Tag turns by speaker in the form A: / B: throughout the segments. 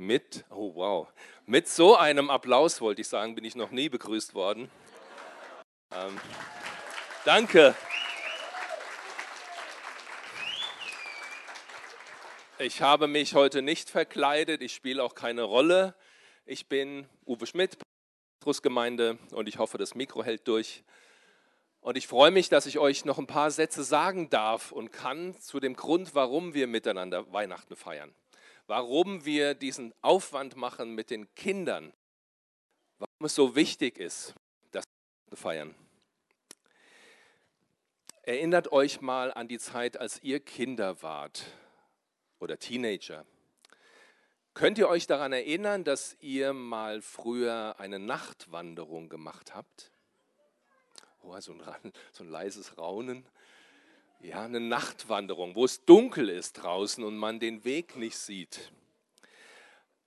A: Mit, oh wow, mit so einem Applaus wollte ich sagen, bin ich noch nie begrüßt worden. Ähm, danke. Ich habe mich heute nicht verkleidet, ich spiele auch keine Rolle. Ich bin Uwe Schmidt, Trustgemeinde und ich hoffe, das Mikro hält durch. Und ich freue mich, dass ich euch noch ein paar Sätze sagen darf und kann zu dem Grund, warum wir miteinander Weihnachten feiern warum wir diesen Aufwand machen mit den Kindern, warum es so wichtig ist, das zu feiern. Erinnert euch mal an die Zeit, als ihr Kinder wart oder Teenager. Könnt ihr euch daran erinnern, dass ihr mal früher eine Nachtwanderung gemacht habt? Oh, so ein, so ein leises Raunen ja, eine Nachtwanderung, wo es dunkel ist draußen und man den Weg nicht sieht.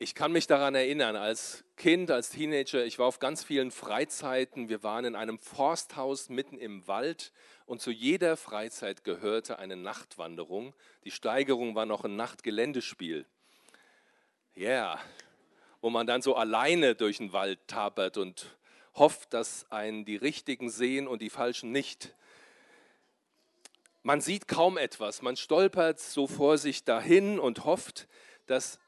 A: Ich kann mich daran erinnern, als Kind, als Teenager, ich war auf ganz vielen Freizeiten. Wir waren in einem Forsthaus mitten im Wald und zu jeder Freizeit gehörte eine Nachtwanderung. Die Steigerung war noch ein Nachtgeländespiel. Ja, yeah. wo man dann so alleine durch den Wald tapert und hofft, dass einen die Richtigen sehen und die Falschen nicht. Man sieht kaum etwas, man stolpert so vor sich dahin und hofft, dass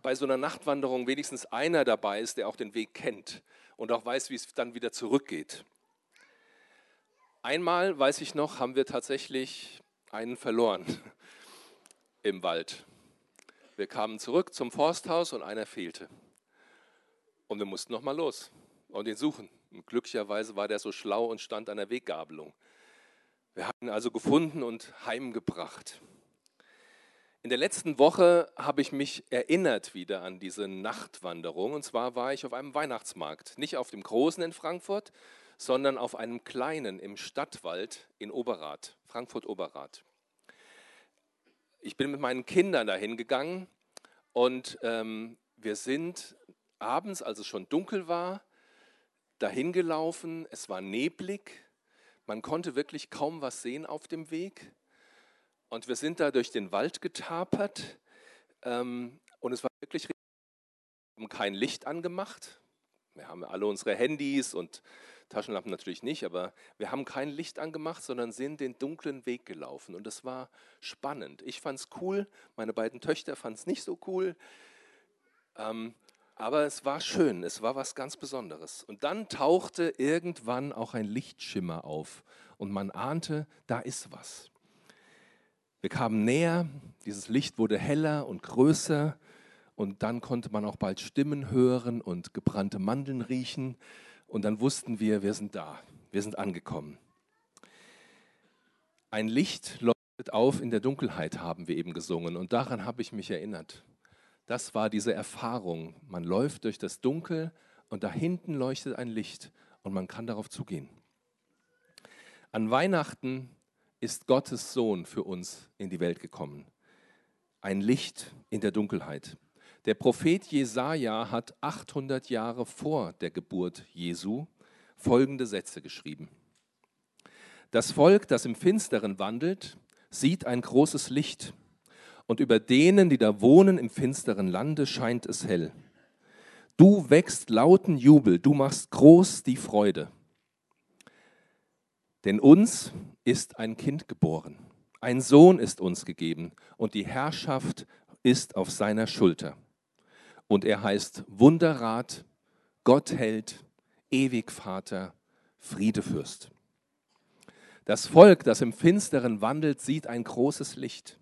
A: bei so einer Nachtwanderung wenigstens einer dabei ist, der auch den Weg kennt und auch weiß, wie es dann wieder zurückgeht. Einmal, weiß ich noch, haben wir tatsächlich einen verloren im Wald. Wir kamen zurück zum Forsthaus und einer fehlte. Und wir mussten nochmal los und ihn suchen. Und glücklicherweise war der so schlau und stand an der Weggabelung. Wir haben ihn also gefunden und heimgebracht. In der letzten Woche habe ich mich erinnert wieder an diese Nachtwanderung. Und zwar war ich auf einem Weihnachtsmarkt. Nicht auf dem großen in Frankfurt, sondern auf einem kleinen im Stadtwald in Oberrath, Frankfurt-Oberrath. Ich bin mit meinen Kindern dahin gegangen und ähm, wir sind abends, als es schon dunkel war, dahin gelaufen. Es war neblig man konnte wirklich kaum was sehen auf dem Weg. Und wir sind da durch den Wald getapert. Ähm, und es war wirklich, wir haben kein Licht angemacht. Wir haben alle unsere Handys und Taschenlampen natürlich nicht, aber wir haben kein Licht angemacht, sondern sind den dunklen Weg gelaufen. Und das war spannend. Ich fand es cool, meine beiden Töchter fanden es nicht so cool. Ähm, aber es war schön, es war was ganz Besonderes. Und dann tauchte irgendwann auch ein Lichtschimmer auf und man ahnte, da ist was. Wir kamen näher, dieses Licht wurde heller und größer und dann konnte man auch bald Stimmen hören und gebrannte Mandeln riechen und dann wussten wir, wir sind da, wir sind angekommen. Ein Licht leuchtet auf in der Dunkelheit, haben wir eben gesungen und daran habe ich mich erinnert. Das war diese Erfahrung. Man läuft durch das Dunkel und da hinten leuchtet ein Licht und man kann darauf zugehen. An Weihnachten ist Gottes Sohn für uns in die Welt gekommen. Ein Licht in der Dunkelheit. Der Prophet Jesaja hat 800 Jahre vor der Geburt Jesu folgende Sätze geschrieben: Das Volk, das im Finsteren wandelt, sieht ein großes Licht und über denen, die da wohnen im finsteren Lande, scheint es hell. Du wächst lauten Jubel, du machst groß die Freude. Denn uns ist ein Kind geboren, ein Sohn ist uns gegeben und die Herrschaft ist auf seiner Schulter. Und er heißt Wunderrat, Gottheld, Ewigvater, Friedefürst. Das Volk, das im Finsteren wandelt, sieht ein großes Licht.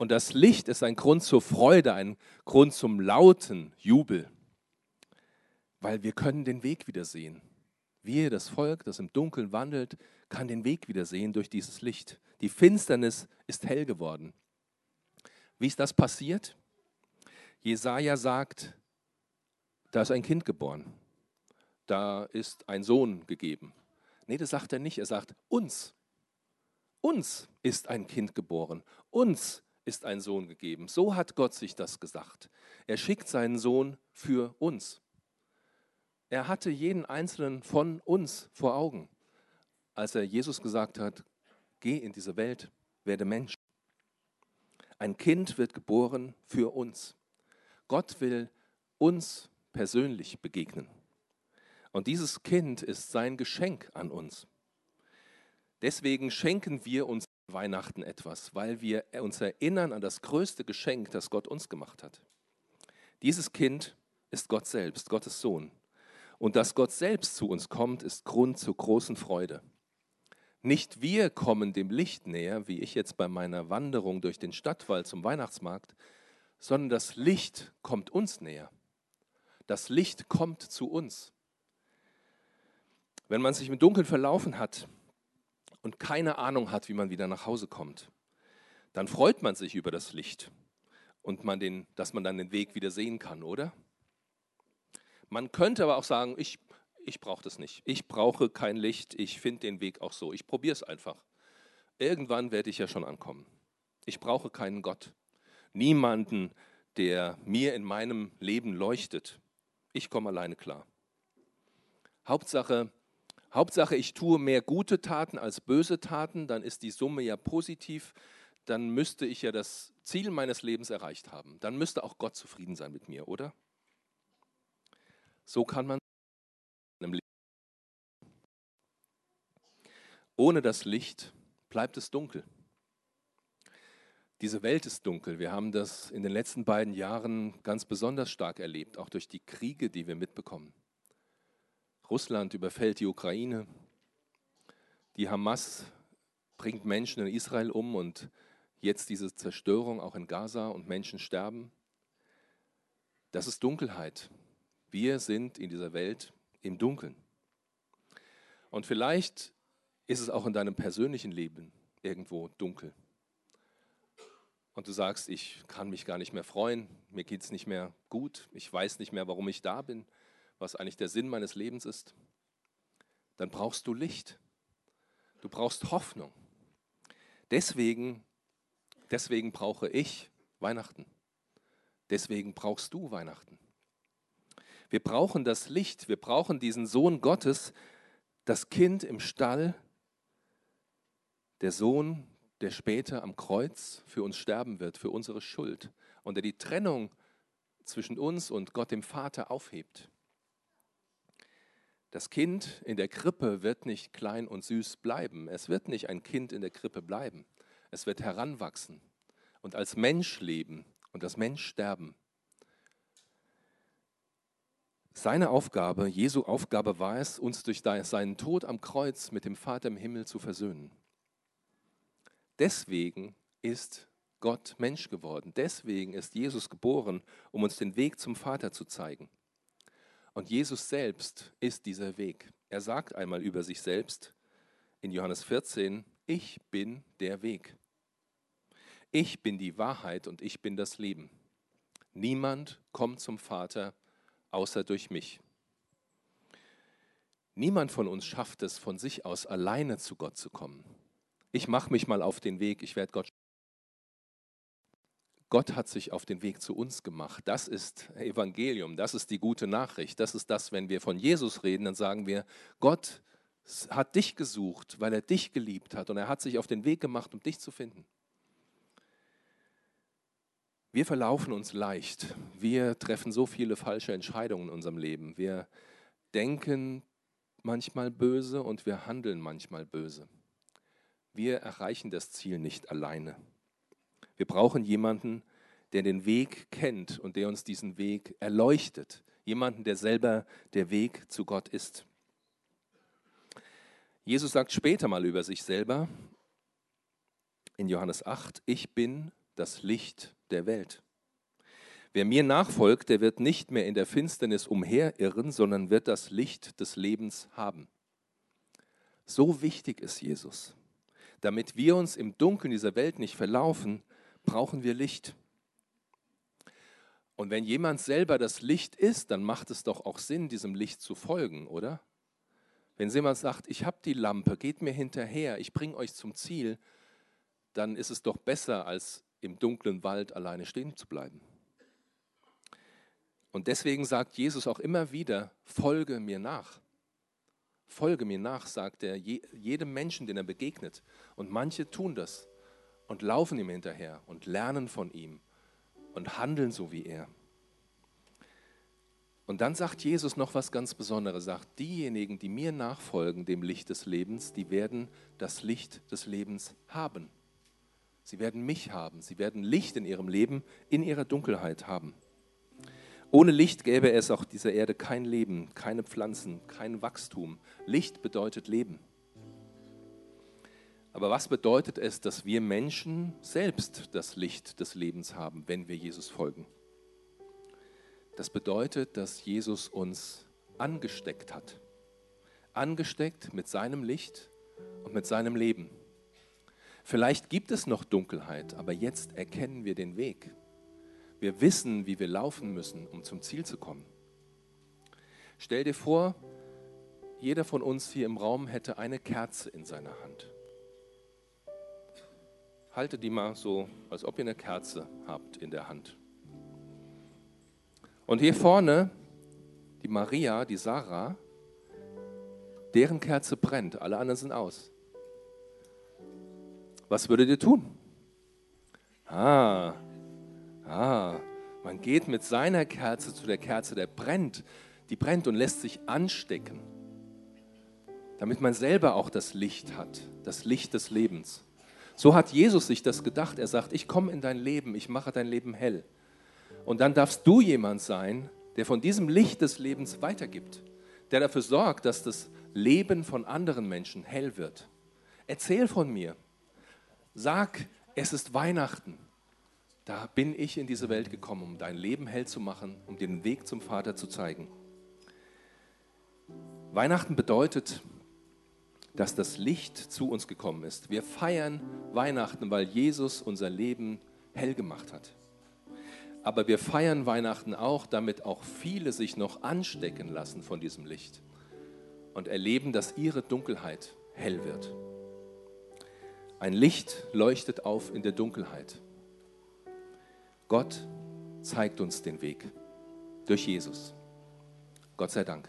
A: Und das Licht ist ein Grund zur Freude, ein Grund zum lauten Jubel, weil wir können den Weg wieder sehen. Wir, das Volk, das im Dunkeln wandelt, kann den Weg wieder sehen durch dieses Licht. Die Finsternis ist hell geworden. Wie ist das passiert? Jesaja sagt, da ist ein Kind geboren. Da ist ein Sohn gegeben. Nee, das sagt er nicht. Er sagt, uns. Uns ist ein Kind geboren. Uns ist ein Sohn gegeben. So hat Gott sich das gesagt. Er schickt seinen Sohn für uns. Er hatte jeden einzelnen von uns vor Augen, als er Jesus gesagt hat, geh in diese Welt, werde Mensch. Ein Kind wird geboren für uns. Gott will uns persönlich begegnen. Und dieses Kind ist sein Geschenk an uns. Deswegen schenken wir uns Weihnachten etwas, weil wir uns erinnern an das größte Geschenk, das Gott uns gemacht hat. Dieses Kind ist Gott selbst, Gottes Sohn. Und dass Gott selbst zu uns kommt, ist Grund zur großen Freude. Nicht wir kommen dem Licht näher, wie ich jetzt bei meiner Wanderung durch den Stadtwald zum Weihnachtsmarkt, sondern das Licht kommt uns näher. Das Licht kommt zu uns. Wenn man sich im Dunkeln verlaufen hat und keine Ahnung hat, wie man wieder nach Hause kommt, dann freut man sich über das Licht und man den, dass man dann den Weg wieder sehen kann, oder? Man könnte aber auch sagen, ich, ich brauche das nicht. Ich brauche kein Licht. Ich finde den Weg auch so. Ich probiere es einfach. Irgendwann werde ich ja schon ankommen. Ich brauche keinen Gott. Niemanden, der mir in meinem Leben leuchtet. Ich komme alleine klar. Hauptsache, Hauptsache, ich tue mehr gute Taten als böse Taten, dann ist die Summe ja positiv. Dann müsste ich ja das Ziel meines Lebens erreicht haben. Dann müsste auch Gott zufrieden sein mit mir, oder? So kann man im Leben. Ohne das Licht bleibt es dunkel. Diese Welt ist dunkel. Wir haben das in den letzten beiden Jahren ganz besonders stark erlebt, auch durch die Kriege, die wir mitbekommen. Russland überfällt die Ukraine. Die Hamas bringt Menschen in Israel um und jetzt diese Zerstörung auch in Gaza und Menschen sterben. Das ist Dunkelheit. Wir sind in dieser Welt im Dunkeln. Und vielleicht ist es auch in deinem persönlichen Leben irgendwo dunkel. Und du sagst, ich kann mich gar nicht mehr freuen, mir geht es nicht mehr gut, ich weiß nicht mehr, warum ich da bin, was eigentlich der Sinn meines Lebens ist. Dann brauchst du Licht. Du brauchst Hoffnung. Deswegen, deswegen brauche ich Weihnachten. Deswegen brauchst du Weihnachten. Wir brauchen das Licht, wir brauchen diesen Sohn Gottes, das Kind im Stall, der Sohn, der später am Kreuz für uns sterben wird, für unsere Schuld und der die Trennung zwischen uns und Gott dem Vater aufhebt. Das Kind in der Krippe wird nicht klein und süß bleiben. Es wird nicht ein Kind in der Krippe bleiben. Es wird heranwachsen und als Mensch leben und als Mensch sterben. Seine Aufgabe, Jesu Aufgabe war es, uns durch seinen Tod am Kreuz mit dem Vater im Himmel zu versöhnen. Deswegen ist Gott Mensch geworden. Deswegen ist Jesus geboren, um uns den Weg zum Vater zu zeigen. Und Jesus selbst ist dieser Weg. Er sagt einmal über sich selbst in Johannes 14, ich bin der Weg. Ich bin die Wahrheit und ich bin das Leben. Niemand kommt zum Vater außer durch mich. Niemand von uns schafft es, von sich aus alleine zu Gott zu kommen. Ich mache mich mal auf den Weg, ich werde Gott. Gott hat sich auf den Weg zu uns gemacht. Das ist Evangelium, das ist die gute Nachricht. Das ist das, wenn wir von Jesus reden, dann sagen wir, Gott hat dich gesucht, weil er dich geliebt hat und er hat sich auf den Weg gemacht, um dich zu finden. Wir verlaufen uns leicht. Wir treffen so viele falsche Entscheidungen in unserem Leben. Wir denken manchmal böse und wir handeln manchmal böse. Wir erreichen das Ziel nicht alleine. Wir brauchen jemanden, der den Weg kennt und der uns diesen Weg erleuchtet. Jemanden, der selber der Weg zu Gott ist. Jesus sagt später mal über sich selber in Johannes 8, ich bin das Licht der Welt. Wer mir nachfolgt, der wird nicht mehr in der Finsternis umherirren, sondern wird das Licht des Lebens haben. So wichtig ist Jesus. Damit wir uns im Dunkeln dieser Welt nicht verlaufen, brauchen wir Licht. Und wenn jemand selber das Licht ist, dann macht es doch auch Sinn, diesem Licht zu folgen, oder? Wenn jemand sagt, ich habe die Lampe, geht mir hinterher, ich bringe euch zum Ziel, dann ist es doch besser, als im dunklen Wald alleine stehen zu bleiben. Und deswegen sagt Jesus auch immer wieder, folge mir nach. Folge mir nach, sagt er jedem Menschen, den er begegnet. Und manche tun das und laufen ihm hinterher und lernen von ihm und handeln so wie er. Und dann sagt Jesus noch was ganz Besonderes, sagt, diejenigen, die mir nachfolgen, dem Licht des Lebens, die werden das Licht des Lebens haben. Sie werden mich haben, sie werden Licht in ihrem Leben, in ihrer Dunkelheit haben. Ohne Licht gäbe es auf dieser Erde kein Leben, keine Pflanzen, kein Wachstum. Licht bedeutet Leben. Aber was bedeutet es, dass wir Menschen selbst das Licht des Lebens haben, wenn wir Jesus folgen? Das bedeutet, dass Jesus uns angesteckt hat. Angesteckt mit seinem Licht und mit seinem Leben. Vielleicht gibt es noch Dunkelheit, aber jetzt erkennen wir den Weg. Wir wissen, wie wir laufen müssen, um zum Ziel zu kommen. Stell dir vor, jeder von uns hier im Raum hätte eine Kerze in seiner Hand. Halte die mal so, als ob ihr eine Kerze habt in der Hand. Und hier vorne, die Maria, die Sarah, deren Kerze brennt, alle anderen sind aus. Was würdet ihr tun? Ah, Ah, man geht mit seiner Kerze zu der Kerze, der brennt, die brennt und lässt sich anstecken, damit man selber auch das Licht hat, das Licht des Lebens. So hat Jesus sich das gedacht. Er sagt, ich komme in dein Leben, ich mache dein Leben hell. Und dann darfst du jemand sein, der von diesem Licht des Lebens weitergibt, der dafür sorgt, dass das Leben von anderen Menschen hell wird. Erzähl von mir. Sag, es ist Weihnachten. Da bin ich in diese Welt gekommen, um dein Leben hell zu machen, um den Weg zum Vater zu zeigen. Weihnachten bedeutet, dass das Licht zu uns gekommen ist. Wir feiern Weihnachten, weil Jesus unser Leben hell gemacht hat. Aber wir feiern Weihnachten auch, damit auch viele sich noch anstecken lassen von diesem Licht und erleben, dass ihre Dunkelheit hell wird. Ein Licht leuchtet auf in der Dunkelheit. Gott zeigt uns den Weg durch Jesus. Gott sei Dank.